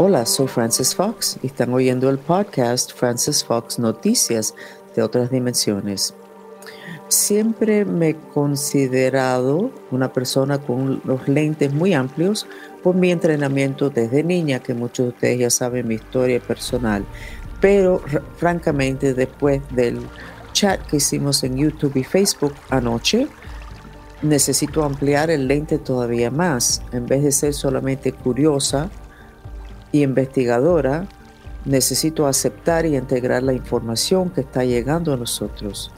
Hola, soy Francis Fox y están oyendo el podcast Francis Fox Noticias de otras dimensiones. Siempre me he considerado una persona con los lentes muy amplios por mi entrenamiento desde niña, que muchos de ustedes ya saben mi historia personal. Pero francamente, después del chat que hicimos en YouTube y Facebook anoche, necesito ampliar el lente todavía más. En vez de ser solamente curiosa, y investigadora, necesito aceptar y integrar la información que está llegando a nosotros.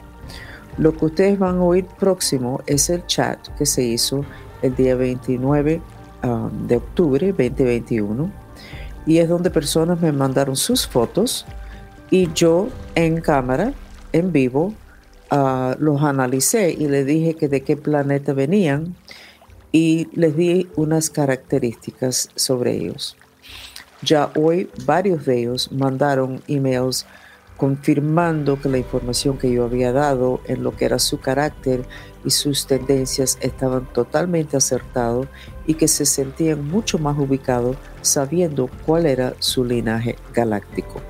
Lo que ustedes van a oír próximo es el chat que se hizo el día 29 um, de octubre 2021 y es donde personas me mandaron sus fotos y yo en cámara, en vivo, uh, los analicé y les dije que de qué planeta venían y les di unas características sobre ellos. Ya hoy varios de ellos mandaron emails confirmando que la información que yo había dado en lo que era su carácter y sus tendencias estaban totalmente acertados y que se sentían mucho más ubicados sabiendo cuál era su linaje galáctico.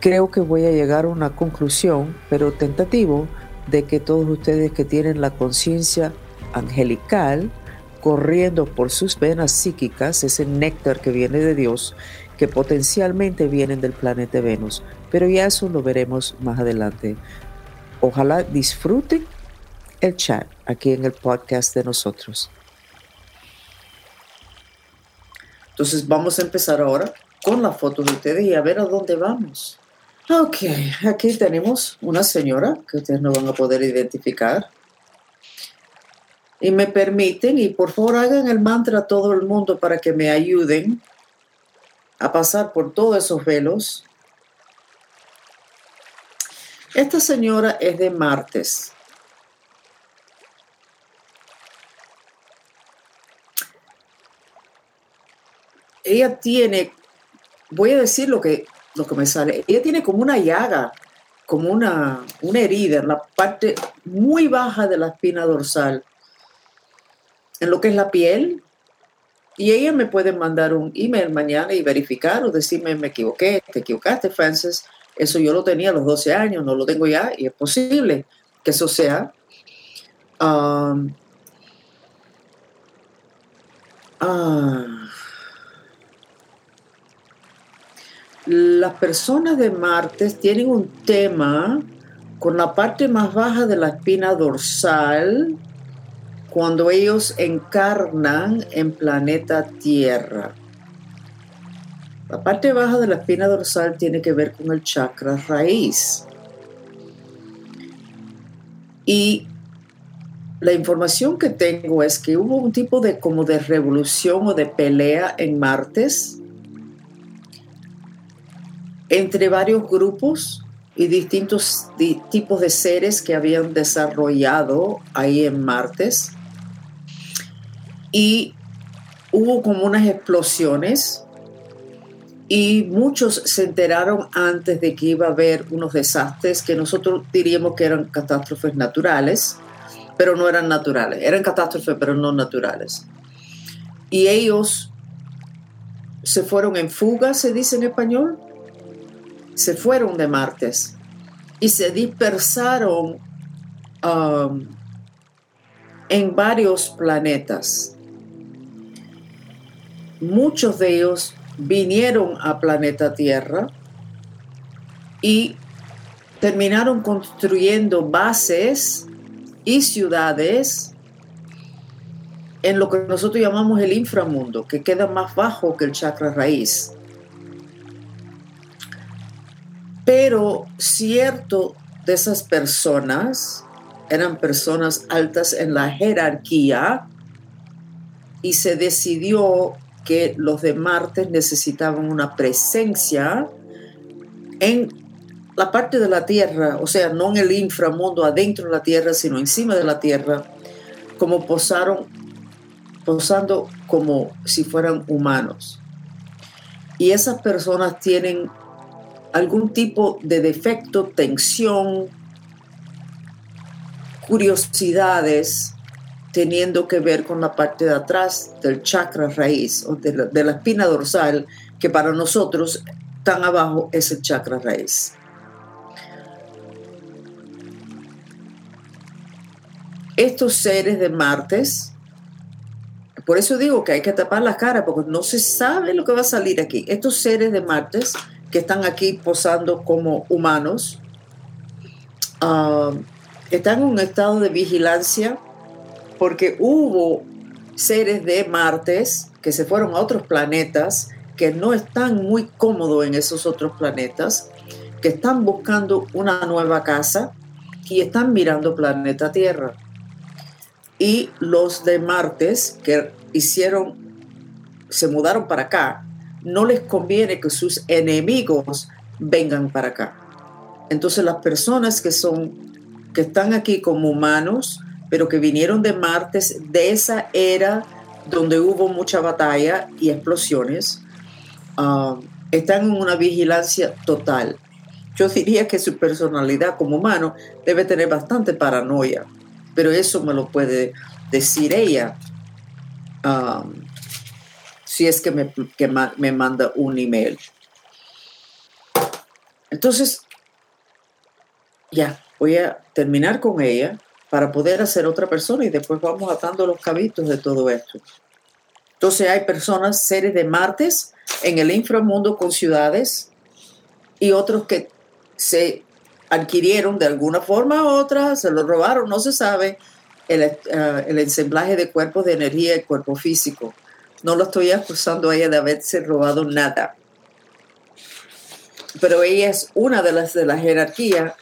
Creo que voy a llegar a una conclusión, pero tentativo, de que todos ustedes que tienen la conciencia angelical corriendo por sus venas psíquicas, ese néctar que viene de Dios, que potencialmente vienen del planeta Venus. Pero ya eso lo veremos más adelante. Ojalá disfruten el chat aquí en el podcast de nosotros. Entonces vamos a empezar ahora con la foto de ustedes y a ver a dónde vamos. Ok, aquí tenemos una señora que ustedes no van a poder identificar y me permiten, y por favor hagan el mantra a todo el mundo para que me ayuden a pasar por todos esos velos. Esta señora es de martes. Ella tiene, voy a decir lo que, lo que me sale, ella tiene como una llaga, como una, una herida en la parte muy baja de la espina dorsal en lo que es la piel. Y ella me puede mandar un email mañana y verificar o decirme, me equivoqué, te equivocaste, Francis. Eso yo lo tenía a los 12 años, no lo tengo ya y es posible que eso sea. Um, las personas de Martes tienen un tema con la parte más baja de la espina dorsal cuando ellos encarnan en planeta Tierra. La parte baja de la espina dorsal tiene que ver con el chakra raíz. Y la información que tengo es que hubo un tipo de como de revolución o de pelea en Martes entre varios grupos y distintos tipos de seres que habían desarrollado ahí en Martes y hubo como unas explosiones y muchos se enteraron antes de que iba a haber unos desastres que nosotros diríamos que eran catástrofes naturales, pero no eran naturales, eran catástrofes pero no naturales. Y ellos se fueron en fuga, se dice en español, se fueron de Martes y se dispersaron um, en varios planetas muchos de ellos vinieron a planeta Tierra y terminaron construyendo bases y ciudades en lo que nosotros llamamos el inframundo, que queda más bajo que el chakra raíz. Pero cierto de esas personas eran personas altas en la jerarquía y se decidió que los de Marte necesitaban una presencia en la parte de la Tierra, o sea, no en el inframundo adentro de la Tierra, sino encima de la Tierra, como posaron, posando como si fueran humanos. Y esas personas tienen algún tipo de defecto, tensión, curiosidades teniendo que ver con la parte de atrás del chakra raíz o de la, espina dorsal, que para nosotros tan abajo es el chakra raíz. Estos seres de martes, por eso digo que hay que tapar la cara, porque no se sabe lo que va a salir aquí. Estos seres de martes que están aquí posando como humanos, ah, están en un estado de vigilancia porque hubo seres de martes que se fueron a otros planetas que no están muy cómodos en esos otros planetas, que están buscando una nueva casa y están mirando planeta Tierra. Y los de Martes que hicieron, se mudaron para acá, no les conviene que sus enemigos vengan para acá. Entonces las personas que son, que están aquí como humanos, pero que vinieron de Martes, de esa era donde hubo mucha batalla y explosiones, Um, están en una vigilancia total. Yo diría que su personalidad como humano debe tener bastante paranoia, pero eso me lo puede decir ella um, si es que me, que me manda un email. Entonces, ya, voy a terminar con ella para poder hacer otra persona y después vamos atando los cabitos de todo esto. Entonces hay personas, seres de martes, en el inframundo con ciudades y otros que se adquirieron de alguna forma u otra, se lo robaron, no se sabe, el, uh, el ensamblaje de cuerpos de energía y cuerpo físico. No lo estoy acusando a ella de haberse robado nada. Pero ella es una de las de la jerarquía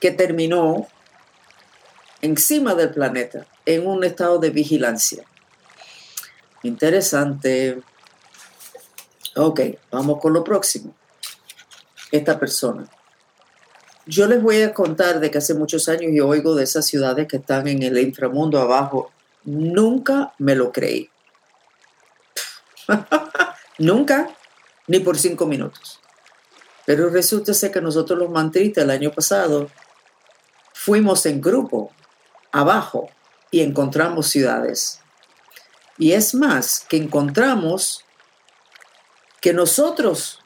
que terminó encima del planeta en un estado de vigilancia. Interesante. Ok, vamos con lo próximo. Esta persona. Yo les voy a contar de que hace muchos años yo oigo de esas ciudades que están en el inframundo abajo. Nunca me lo creí. Nunca, ni por cinco minutos. Pero resulta ser que nosotros los mantristas el año pasado fuimos en grupo abajo y encontramos ciudades. Y es más, que encontramos que nosotros,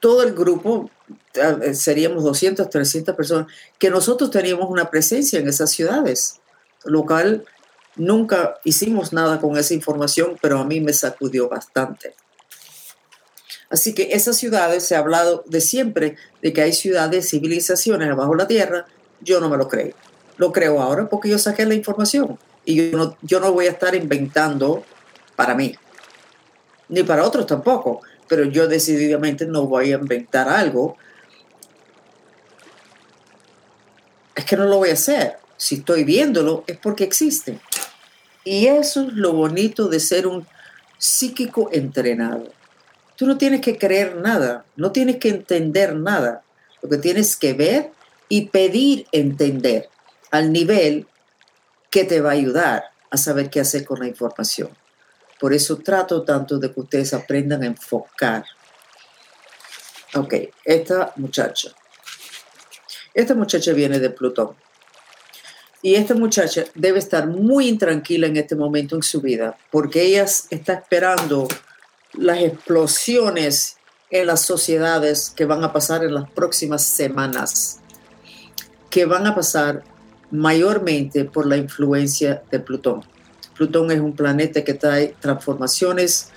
todo el grupo, eh, seríamos 200, 300 personas, que nosotros teníamos una presencia en esas ciudades, lo cual nunca hicimos nada con esa información, pero a mí me sacudió bastante. Así que esas ciudades, se ha hablado de siempre de que hay ciudades, civilizaciones abajo la tierra, yo no me lo creo. Lo creo ahora porque yo saqué la información y yo no, yo no voy a estar inventando para mí ni para otros tampoco, pero yo decididamente no voy a inventar algo. Es que no lo voy a hacer. Si estoy viéndolo es porque existe. Y eso es lo bonito de ser un psíquico entrenado. Tú no tienes que creer nada, no tienes que entender nada. Lo que tienes que ver y pedir entender al nivel que te va a ayudar a saber qué hacer con la información. Por eso trato tanto de que ustedes aprendan a enfocar. Ok, esta muchacha. Esta muchacha viene de Plutón. Y esta muchacha debe estar muy intranquila en este momento en su vida, porque ella está esperando las explosiones en las sociedades que van a pasar en las próximas semanas, que van a pasar mayormente por la influencia de Plutón. Plutón es un planeta que trae transformaciones,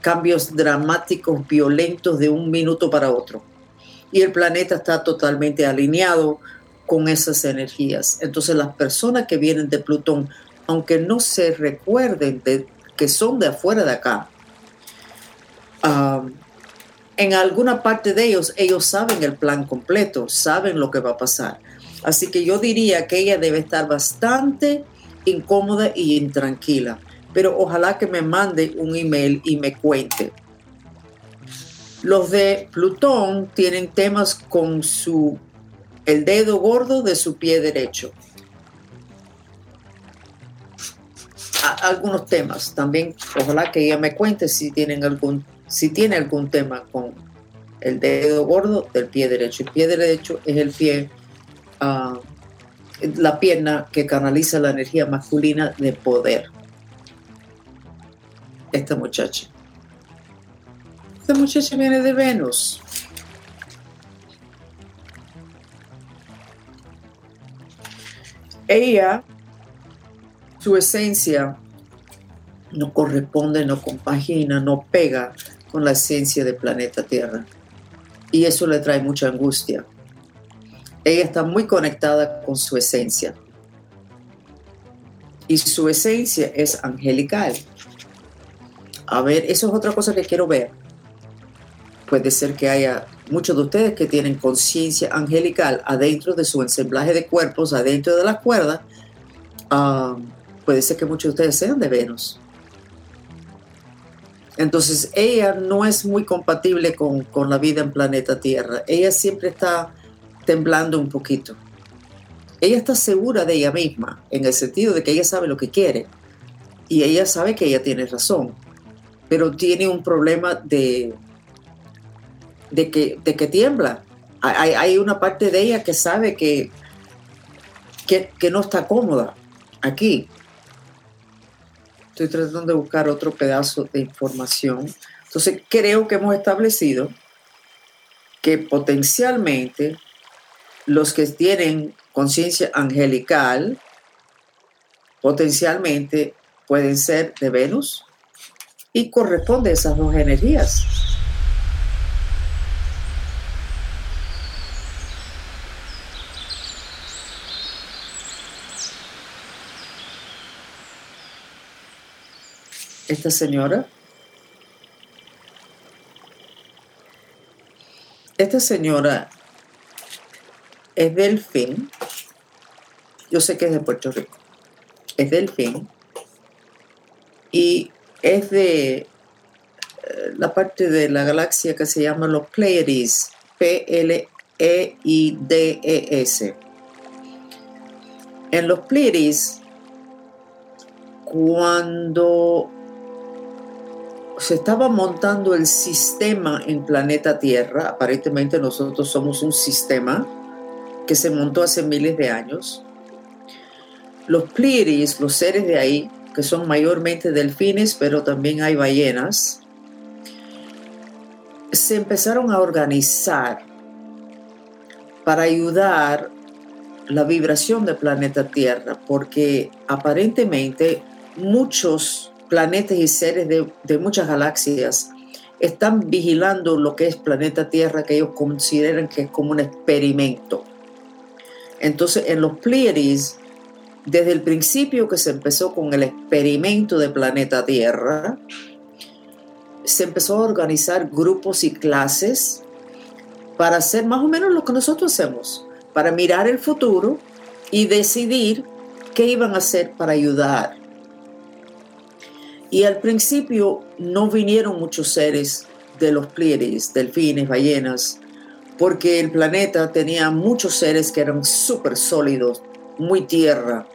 cambios dramáticos, violentos de un minuto para otro. Y el planeta está totalmente alineado con esas energías. Entonces las personas que vienen de Plutón, aunque no se recuerden de que son de afuera de acá, en alguna parte de ellos, ellos saben el plan completo, saben lo que va a pasar. Así que yo diría que ella debe estar bastante incómoda y intranquila. Pero ojalá que me mande un email y me cuente. Los de Plutón tienen temas con su el dedo gordo de su pie derecho. algunos temas también. Ojalá que ella me cuente si tienen algún si tiene algún tema con el dedo gordo del pie derecho. El pie derecho es el pie ah, la pierna que canaliza la energía masculina de poder. Esta muchacha. Esta muchacha viene de Venus. Ella, su esencia, no corresponde, no compagina, no pega con la esencia del planeta Tierra. Y eso le trae mucha angustia. Ella está muy conectada con su esencia. Y su esencia es angelical. A ver, eso es otra cosa que quiero ver. Puede ser que haya muchos de ustedes que tienen conciencia angelical adentro de su ensamblaje de cuerpos, adentro de las cuerdas. Ah, puede ser que muchos de ustedes sean de Venus. Entonces, ella no es muy compatible con, con, la vida en planeta Tierra. Ella siempre está temblando un poquito. Ella está segura de ella misma, en el sentido de que ella sabe lo que quiere. Y ella sabe que ella tiene razón. Pero tiene un problema de, de, que, de que tiembla. Hay, una parte de ella que sabe que, que no está cómoda aquí Estoy tratando de buscar otro pedazo de información. Entonces, creo que hemos establecido que potencialmente los que tienen conciencia angelical, potencialmente pueden ser de Venus y corresponde a esas dos energías. esta señora. Esta señora es delfín. Yo sé que es de Puerto Rico. Es delfín. Y es de eh, la parte de la galaxia que se llama los Pleiades. P-L-E-I-D-E-S. En los Pleiades cuando se estaba montando el sistema en planeta Tierra, aparentemente nosotros somos un sistema que se montó hace miles de años, los Pleiades, los seres de ahí, que son mayormente delfines, pero también hay ballenas, se empezaron a organizar para ayudar la vibración del planeta Tierra, porque aparentemente muchos planetas y seres de, muchas galaxias están vigilando lo que es planeta Tierra, que ellos consideran que es como un experimento. Entonces, en los Pleiades, desde el principio que se empezó con el experimento de planeta Tierra, se empezó a organizar grupos y clases para hacer más o menos lo que nosotros hacemos, para mirar el futuro y decidir qué iban a hacer para ayudar. Y al principio no vinieron muchos seres de los Pleiades, delfines, ballenas, porque el planeta tenía muchos seres que eran súper sólidos, muy tierra,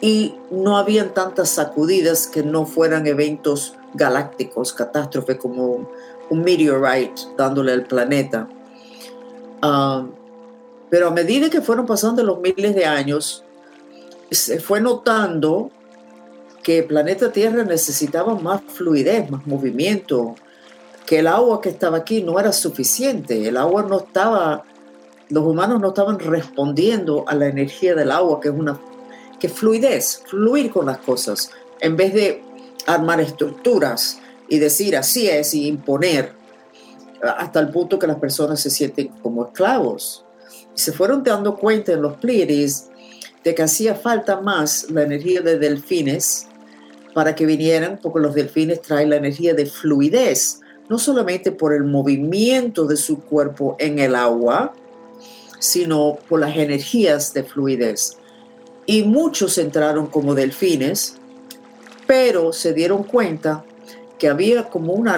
y no habían tantas sacudidas que no fueran eventos galácticos, catástrofes como un meteorite dándole al planeta. Ah, pero a medida que fueron pasando los miles de años, se fue notando que el planeta Tierra necesitaba más fluidez, más movimiento, que el agua que estaba aquí no era suficiente, el agua no estaba, los humanos no estaban respondiendo a la energía del agua, que es una que fluidez, fluir con las cosas, en vez de armar estructuras y decir así es y imponer hasta el punto que las personas se sienten como esclavos. Se fueron dando cuenta en los Pleiades de que hacía falta más la energía de delfines para que vinieran, porque los delfines traen la energía de fluidez, no solamente por el movimiento de su cuerpo en el agua, sino por las energías de fluidez. Y muchos entraron como delfines, pero se dieron cuenta que había como un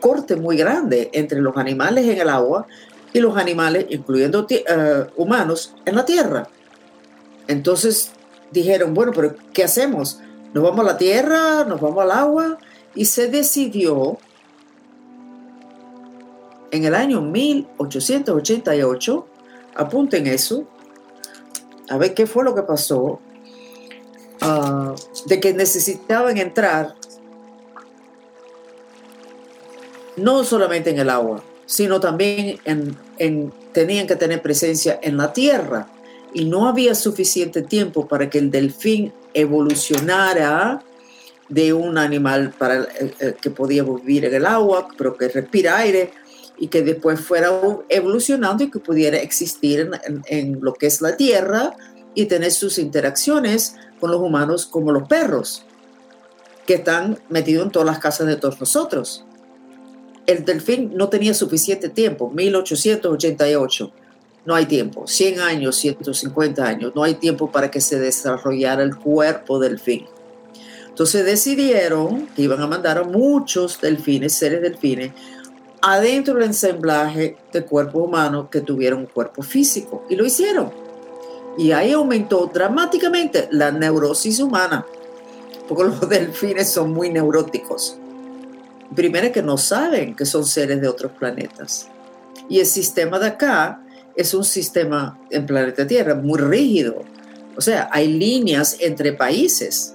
corte muy grande entre los animales en el agua y los animales, incluyendo eh, humanos, en la tierra. Entonces dijeron, bueno, pero ¿qué hacemos? Nos vamos a la tierra, nos vamos al agua y se decidió en el año 1888, apunten eso, a ver qué fue lo que pasó, ah, de que necesitaban entrar no solamente en el agua, sino también en, tenían que tener presencia en la tierra. Y no había suficiente tiempo para que el delfín evolucionara de un animal para, que podía vivir en el agua, pero que respira aire, y que después fuera evolucionando y que pudiera existir en, lo que es la tierra y tener sus interacciones con los humanos como los perros, que están metidos en todas las casas de todos nosotros. El delfín no tenía suficiente tiempo, 1888, no hay tiempo, 100 años, 150 años, no hay tiempo para que se desarrollara el cuerpo delfín. Entonces decidieron que iban a mandar a muchos delfines, seres delfines, adentro del ensamblaje de cuerpo humano que tuvieron un cuerpo físico. Y lo hicieron. Y ahí aumentó dramáticamente la neurosis humana, porque los delfines son muy neuróticos. Primero que no saben que son seres de otros planetas. Y el sistema de acá es un sistema en planeta Tierra muy rígido. O sea, hay líneas entre países.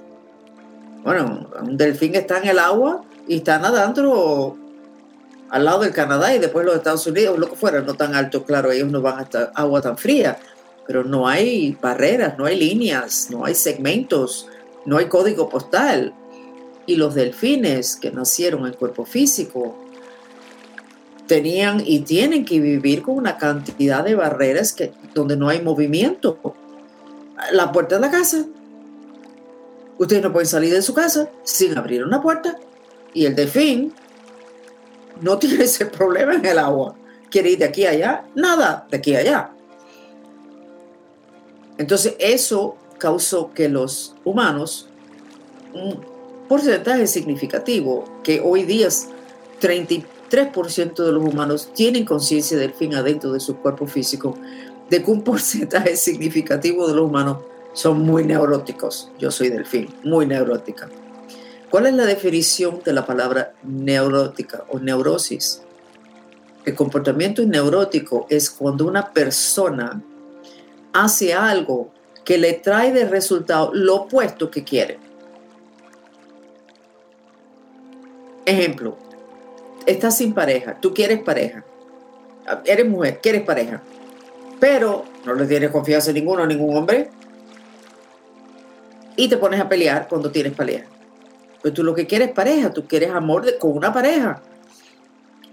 Bueno, un delfín está en el agua y está nadando al lado del Canadá y después los Estados Unidos, lo que fuera, no tan alto, claro, ellos no van hasta agua tan fría, pero no hay barreras, no hay líneas, no hay segmentos, no hay código postal. Y los delfines que nacieron en cuerpo físico tenían y tienen que vivir con una cantidad de barreras que, donde no hay movimiento. La puerta de la casa. Ustedes no pueden salir de su casa sin abrir una puerta. Y el delfín no tiene ese problema en el agua. Quiere ir de aquí a allá, nada de aquí a allá. Entonces eso causó que los humanos, un porcentaje significativo, que hoy día es 33% de los humanos tienen conciencia del fin adentro de su cuerpo físico, de que un porcentaje significativo de los humanos son muy neuróticos. Yo soy del fin, muy neurótica. ¿Cuál es la definición de la palabra neurótica o neurosis? El comportamiento neurótico es cuando una persona hace algo que le trae de resultado lo opuesto que quiere. Ejemplo, estás sin pareja, tú quieres pareja, eres mujer, quieres pareja, pero no le tienes confianza a ninguno, a ningún hombre, y te pones a pelear cuando tienes pareja. Pero tú lo que quieres es pareja, tú quieres amor con una pareja.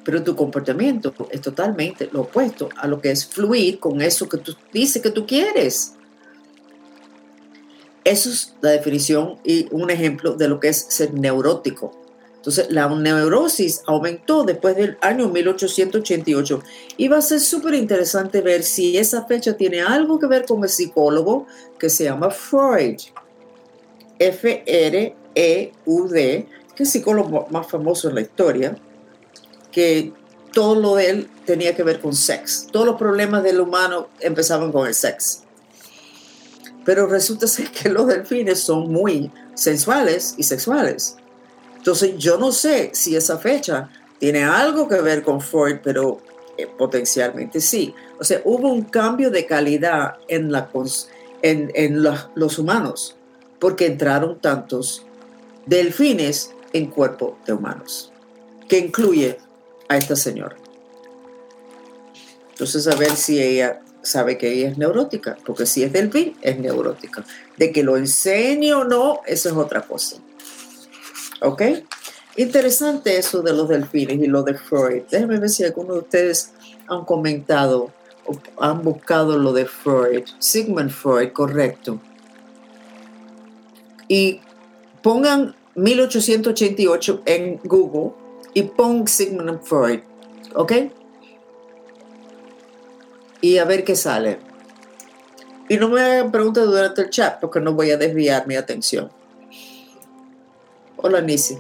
Pero tu comportamiento es totalmente lo opuesto a lo que es fluir con eso que tú dices que tú quieres. Eso es la definición y un ejemplo de lo que es ser neurótico. Entonces, la neurosis aumentó después del año 1888 y va a ser súper interesante ver si esa fecha tiene algo que ver con el psicólogo que se llama Freud. F-R e.U.D., que es psicólogo más famoso en la historia, que todo lo de él tenía que ver con sexo. Todos los problemas del humano empezaban con el sexo. Pero resulta ser que los delfines son muy sensuales y sexuales. Entonces yo no sé si esa fecha tiene algo que ver con Freud, pero eh, potencialmente sí. O sea, hubo un cambio de calidad en, la, en, en los humanos porque entraron tantos delfines en cuerpo de humanos, que incluye a esta señora. Entonces, a ver si ella sabe que ella es neurótica, porque si es delfín, es neurótica. De que lo enseñe o no, eso es otra cosa. ¿Ok? Interesante eso de los delfines y lo de Freud. Déjenme ver si alguno de ustedes han comentado o han buscado lo de Freud. Sigmund Freud, correcto. Y pongan 1888 en Google y pon Sigmund Freud, ¿ok? Y a ver qué sale. Y no me hagan preguntas durante el chat porque no voy a desviar mi atención. Hola, Nisi.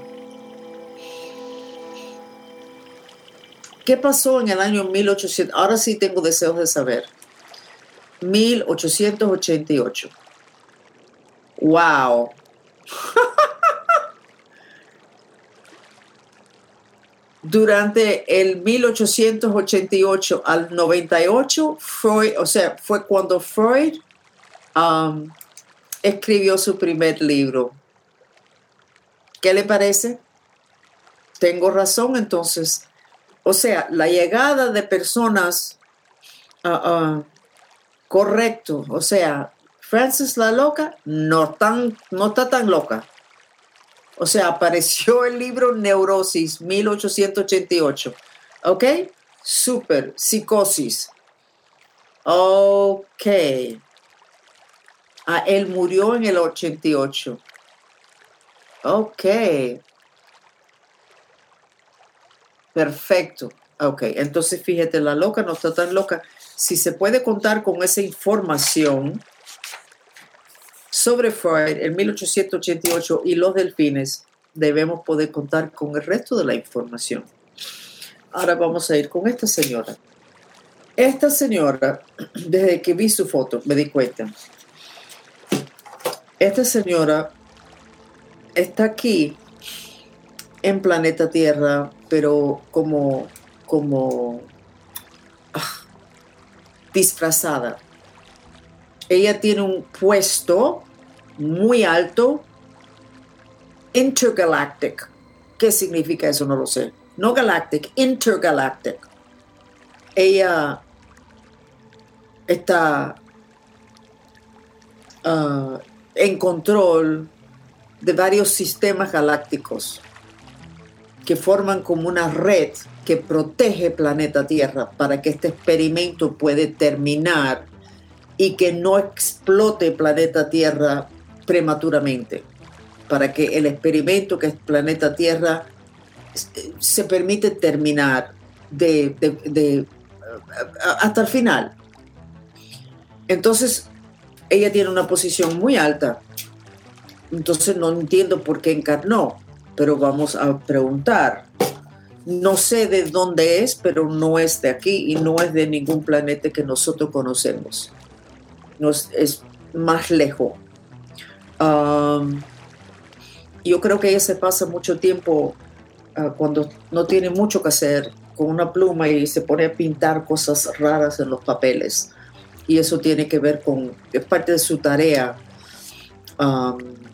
¿Qué pasó en el año 1800? Ahora sí tengo deseos de saber. 1888. ¡Wow! Durante el 1888 al 98, Freud, o sea, fue cuando Freud um, escribió su primer libro. ¿Qué le parece? Tengo razón, entonces. O sea, la llegada de personas uh, uh, correcto, o sea, Frances la loca no, tan, no está tan loca. O sea, apareció el libro Neurosis, 1888. ¿Ok? Super, psicosis. Ok. Ah, él murió en el 88. Ok. Perfecto. Ok, entonces fíjate, la loca no está tan loca. Si se puede contar con esa información sobre Freud en 1888 y los delfines, debemos poder contar con el resto de la información. Ahora vamos a ir con esta señora. Esta señora, desde que vi su foto, me di cuenta. Esta señora está aquí en planeta Tierra, pero como, como ah, disfrazada. Ella tiene un puesto muy alto, intergalactic. ¿Qué significa eso? No lo sé. No galactic, intergalactic. Ella está ah, en control de varios sistemas galácticos que forman como una red que protege planeta Tierra para que este experimento puede terminar y que no explote planeta Tierra prematuramente, para que el experimento que es planeta Tierra se permite terminar de, hasta el final. Entonces, ella tiene una posición muy alta. Entonces no entiendo por qué encarnó pero vamos a preguntar. No sé de dónde es, pero no es de aquí y no es de ningún planeta que nosotros conocemos. Es más lejos. yo creo que ella se pasa mucho tiempo ah, cuando no tiene mucho que hacer con una pluma y se pone a pintar cosas raras en los papeles. Y eso tiene que ver con, es parte de su tarea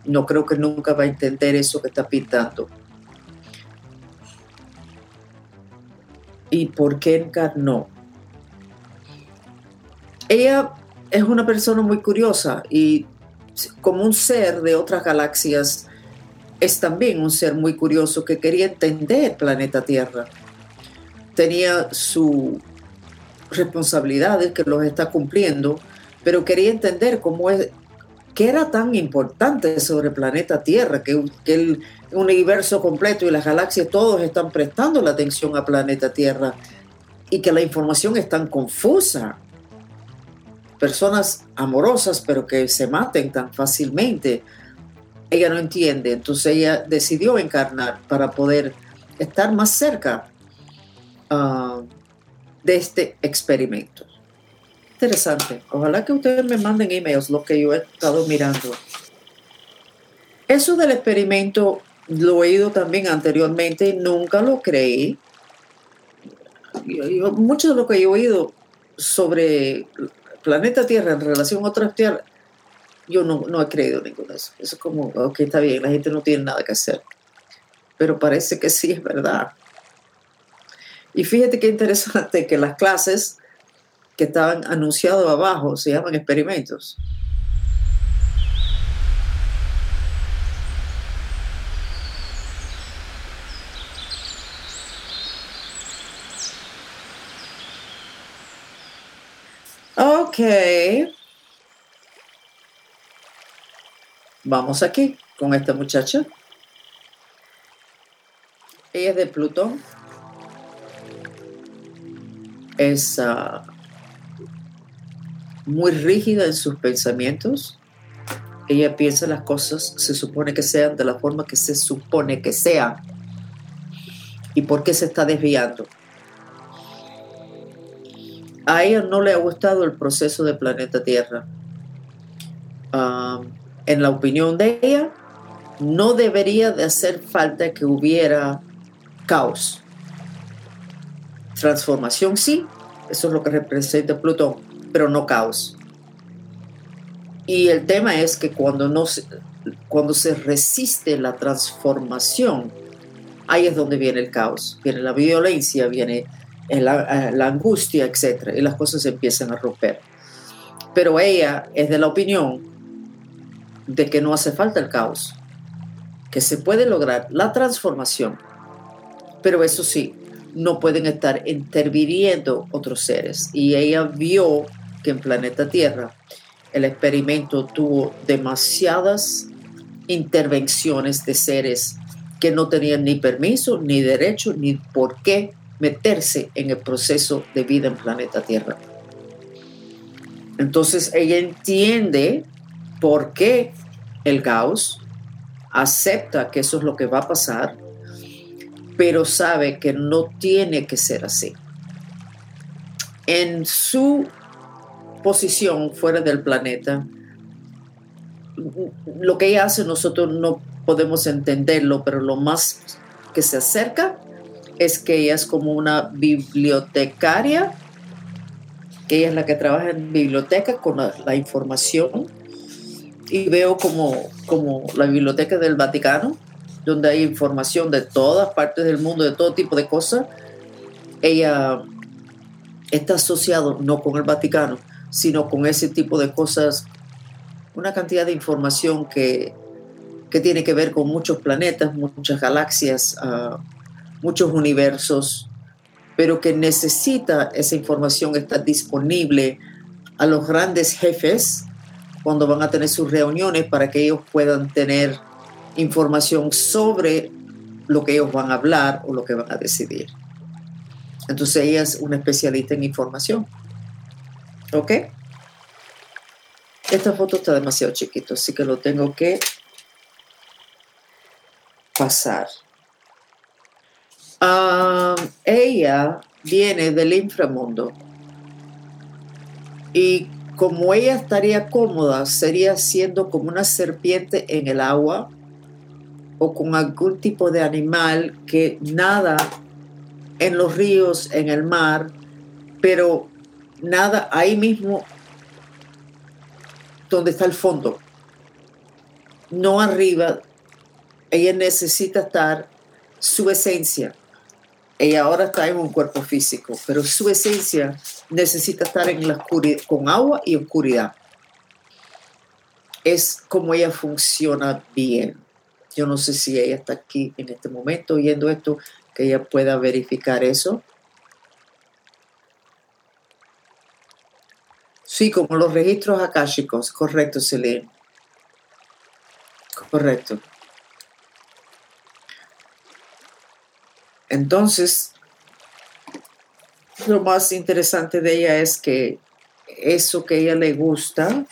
no creo que nunca va a entender eso que está pintando. ¿Y por qué encarnó? Ella es una persona muy curiosa y como un ser de otras galaxias, es también un ser muy curioso que quería entender planeta Tierra. Tenía sus responsabilidades que los está cumpliendo, pero quería entender cómo es, ¿Qué era tan importante sobre planeta Tierra? Que, el universo completo y las galaxias todos están prestando la atención al planeta Tierra y que la información es tan confusa. Personas amorosas pero que se maten tan fácilmente. Ella no entiende, entonces ella decidió encarnar para poder estar más cerca ah, de este experimento interesante. Ojalá que ustedes me manden emails, lo que yo he estado mirando. Eso del experimento lo he oído también anteriormente, nunca lo creí. mucho de lo que he oído sobre planeta Tierra en relación a otras tierras, yo no, no he creído ninguno de eso. Eso es como, ok, está bien, la gente no tiene nada que hacer. Pero parece que sí es verdad. Y fíjate qué interesante que las clases que estaban anunciados abajo, se llaman experimentos. Vamos aquí con esta muchacha. Ella es de Plutón. Es uh, muy rígida en sus pensamientos. Ella piensa las cosas, se supone que sean de la forma que se supone que sean. ¿Y por qué se está desviando? A ella no le ha gustado el proceso del planeta Tierra. en la opinión de ella, no debería de hacer falta que hubiera caos. Transformación sí, eso es lo que representa Plutón, pero no caos. Y el tema es que cuando, no se, cuando se resiste la transformación, ahí es donde viene el caos, viene la violencia, viene la, la angustia, etc. Y las cosas empiezan a romper. Pero ella es de la opinión de que no hace falta el caos, que se puede lograr la transformación, pero eso sí, no pueden estar interviniendo otros seres. Y ella vio que en planeta Tierra el experimento tuvo demasiadas intervenciones de seres que no tenían ni permiso, ni derecho, ni por qué meterse en el proceso de vida en planeta Tierra. Entonces ella entiende por qué el caos, acepta que eso es lo que va a pasar, pero sabe que no tiene que ser así. En su posición fuera del planeta, lo que ella hace nosotros no podemos entenderlo, pero lo más que se acerca es que ella es como una bibliotecaria, que ella es la que trabaja en biblioteca con la, información, y veo como, como la biblioteca del Vaticano, donde hay información de todas partes del mundo, de todo tipo de cosas. Ella está asociado no con el Vaticano, sino con ese tipo de cosas, una cantidad de información que, que tiene que ver con muchos planetas, muchas galaxias, uh, muchos universos, pero que necesita esa información estar disponible a los grandes jefes cuando van a tener sus reuniones para que ellos puedan tener información sobre lo que ellos van a hablar o lo que van a decidir. Entonces ella es una especialista en información. ¿Ok? Esta foto está demasiado chiquito, así que lo tengo que pasar. Ah, ella viene del inframundo y como ella estaría cómoda, sería siendo como una serpiente en el agua o con algún tipo de animal que nada en los ríos, en el mar, pero nada ahí mismo donde está el fondo, no arriba. Ella necesita estar su esencia. Ella ahora está en un cuerpo físico, pero su esencia necesita estar en la oscuridad, con agua y oscuridad. Es como ella funciona bien. Yo no sé si ella está aquí en este momento oyendo esto, que ella pueda verificar eso. Sí, como los registros akáshicos, correcto, Celine. Correcto. Entonces, lo más interesante de ella es que eso que ella le gusta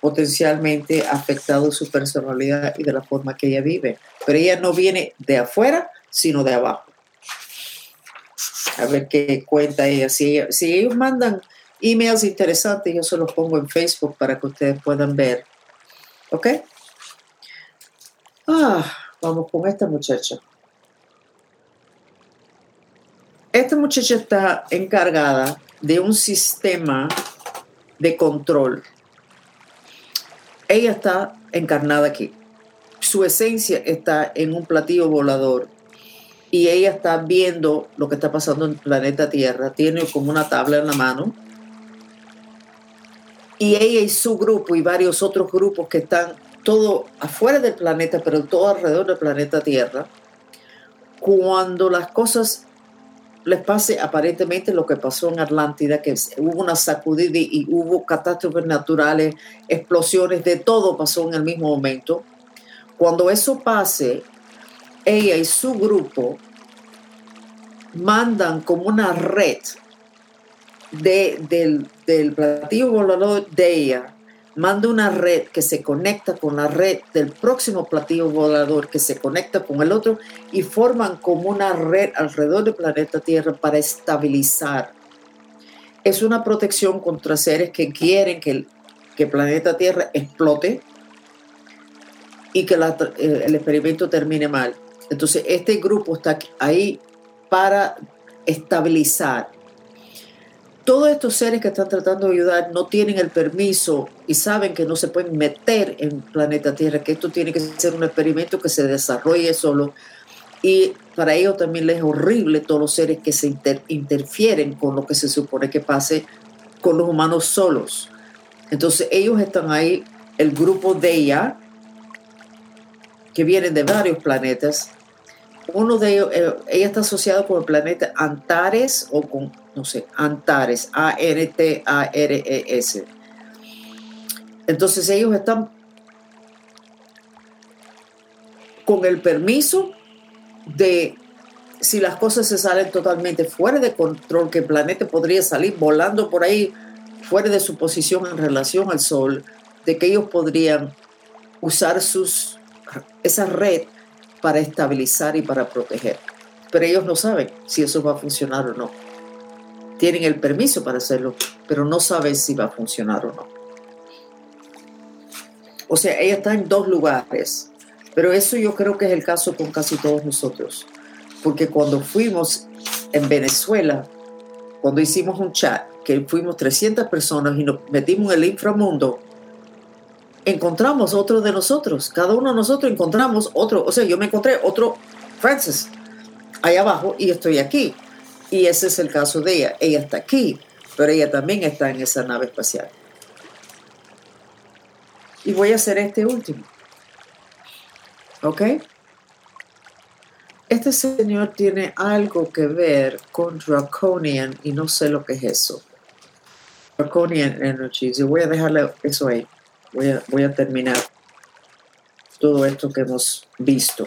potencialmente ha afectado su personalidad y de la forma que ella vive. Pero ella no viene de afuera, sino de abajo. A ver qué cuenta ella. Si, si ellos mandan emails interesantes, yo se los pongo en Facebook para que ustedes puedan ver. ¿Ok? Ah, vamos con esta muchacha. Esta muchacha está encargada de un sistema de control ella está encarnada aquí. Su esencia está en un platillo volador y ella está viendo lo que está pasando en el planeta Tierra. Tiene como una tabla en la mano. Y ella y su grupo y varios otros grupos que están todo afuera del planeta, pero todo alrededor del planeta Tierra, cuando las cosas les pase aparentemente lo que pasó en Atlántida, que hubo una sacudida y hubo catástrofes naturales, explosiones, de todo pasó en el mismo momento. Cuando eso pase, ella y su grupo mandan como una red del, del platillo volador de ella manda una red que se conecta con la red del próximo platillo volador que se conecta con el otro y forman como una red alrededor del planeta Tierra para estabilizar. Es una protección contra seres que quieren que el, que planeta Tierra explote y que el experimento termine mal. Entonces, este grupo está ahí para estabilizar. Todos estos seres que están tratando de ayudar no tienen el permiso y saben que no se pueden meter en planeta Tierra, que esto tiene que ser un experimento que se desarrolle solo. Y para ellos también les es horrible todos los seres que se interfieren con lo que se supone que pase con los humanos solos. Entonces ellos están ahí, el grupo de ella, que vienen de varios planetas. Uno de ellos, eh, ella está asociada con el planeta Antares o con no sé, Antares, A-N-T-A-R-E-S. Entonces ellos están con el permiso de, si las cosas se salen totalmente fuera de control, que el planeta podría salir volando por ahí fuera de su posición en relación al Sol, de que ellos podrían usar sus, esa red para estabilizar y para proteger. Pero ellos no saben si eso va a funcionar o no tienen el permiso para hacerlo, pero no saben si va a funcionar o no. O sea, ella está en dos lugares, pero eso yo creo que es el caso con casi todos nosotros, porque cuando fuimos en Venezuela, cuando hicimos un chat, que fuimos 300 personas y nos metimos en el inframundo, encontramos otro de nosotros, cada uno de nosotros encontramos otro, o sea, yo me encontré otro Francis ahí abajo y estoy aquí. Y ese es el caso de ella. Ella está aquí, pero ella también está en esa nave espacial. Y voy a hacer este último. ¿Ok? Este señor tiene algo que ver con Draconian y no sé lo que es eso. Draconian Energy. Yo voy a dejarle eso ahí. Voy a, voy a terminar todo esto que hemos visto.